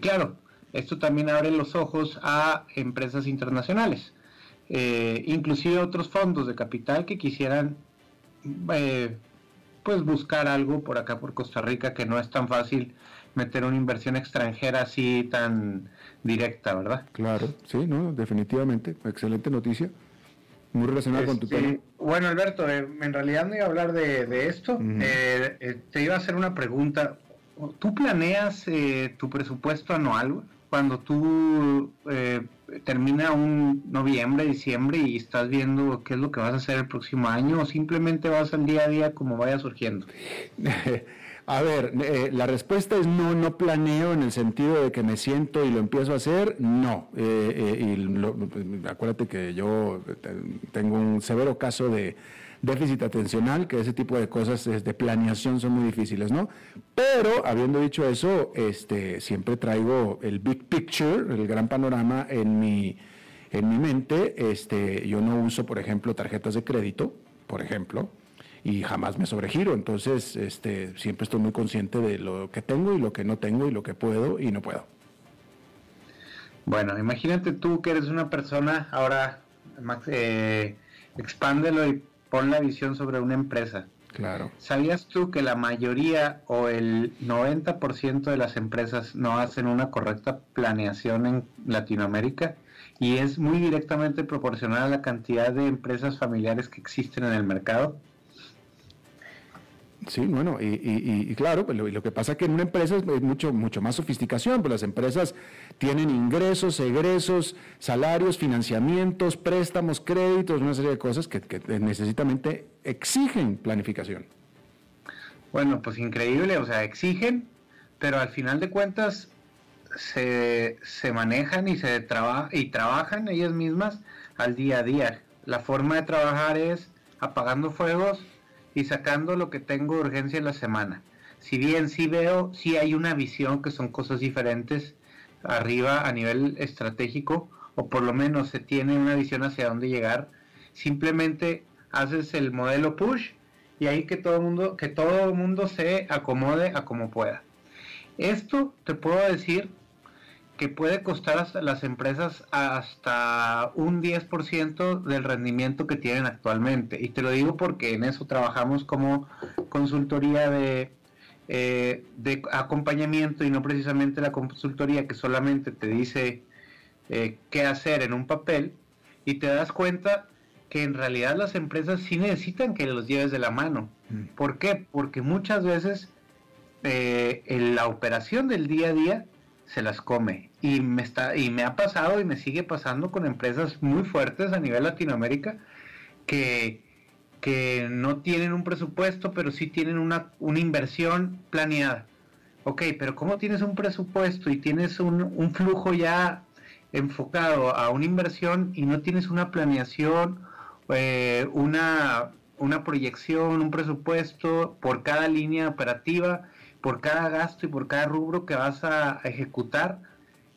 claro, esto también abre los ojos a empresas internacionales, eh, inclusive otros fondos de capital que quisieran eh, pues buscar algo por acá por Costa Rica que no es tan fácil meter una inversión extranjera así tan directa, ¿verdad? Claro, sí, no, definitivamente, excelente noticia, muy relacionada con tu tema. Bueno, Alberto, eh, en realidad no iba a hablar de, esto, eh, eh, te iba a hacer una pregunta. ¿Tú planeas tu presupuesto anual cuando tú termina un noviembre, diciembre y estás viendo qué es lo que vas a hacer el próximo año o simplemente vas al día a día como vaya surgiendo? A ver, eh, la respuesta es no, no planeo en el sentido de que me siento y lo empiezo a hacer, no. Eh, eh, y acuérdate que yo tengo un severo caso de déficit atencional, que ese tipo de cosas de planeación son muy difíciles, ¿no? Pero, habiendo dicho eso, este, siempre traigo el big picture, el gran panorama en mi, en mi mente. Este, yo no uso, por ejemplo, tarjetas de crédito, por ejemplo y jamás me sobregiro. Entonces, este, siempre estoy muy consciente de lo que tengo y lo que no tengo y lo que puedo y no puedo. Bueno, imagínate tú que eres una persona, ahora eh, expándelo y pon la visión sobre una empresa. Claro. ¿Sabías tú que la mayoría o el 90% de las empresas no hacen una correcta planeación en Latinoamérica? Y es muy directamente proporcional a la cantidad de empresas familiares que existen en el mercado. Sí, bueno, y, claro, pues lo, que pasa es que en una empresa es mucho, mucho más sofisticación, pues las empresas tienen ingresos, egresos, salarios, financiamientos, préstamos, créditos, una serie de cosas que, necesariamente exigen planificación. Bueno, pues increíble, o sea, exigen, pero al final de cuentas se, se manejan y se y trabajan ellas mismas al día a día. La forma de trabajar es apagando fuegos, y sacando lo que tengo urgencia en la semana. Si bien sí veo, sí hay una visión que son cosas diferentes arriba a nivel estratégico, o por lo menos se tiene una visión hacia dónde llegar, simplemente haces el modelo push y ahí que todo el mundo, que todo el mundo se acomode a como pueda. Esto te puedo decir que puede costar a las empresas hasta un 10% del rendimiento que tienen actualmente. Y te lo digo porque en eso trabajamos como consultoría de, eh, de acompañamiento y no precisamente la consultoría que solamente te dice eh, qué hacer en un papel y te das cuenta que en realidad las empresas sí necesitan que los lleves de la mano. Mm. ¿Por qué? Porque muchas veces eh, en la operación del día a día se las come. Y me, está, y me ha pasado y me sigue pasando con empresas muy fuertes a nivel Latinoamérica que, que no tienen un presupuesto, pero sí tienen una, una inversión planeada. Ok, pero ¿cómo tienes un presupuesto y tienes un, un flujo ya enfocado a una inversión y no tienes una planeación, eh, una, una proyección, un presupuesto por cada línea operativa? Por cada gasto y por cada rubro que vas a ejecutar,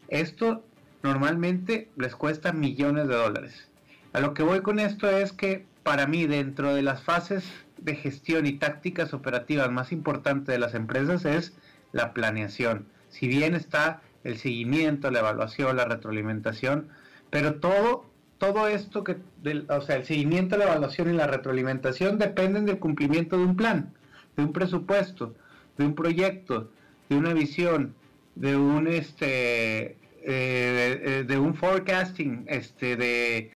esto normalmente les cuesta millones de dólares. A lo que voy con esto es que para mí dentro de las fases de gestión y tácticas operativas más importantes de las empresas es la planeación. Si bien está el seguimiento, la evaluación, la retroalimentación, pero todo todo esto que o sea, el seguimiento, la evaluación y la retroalimentación dependen del cumplimiento de un plan, de un presupuesto, de un proyecto, de una visión, de un este eh, de, un forecasting, este, de,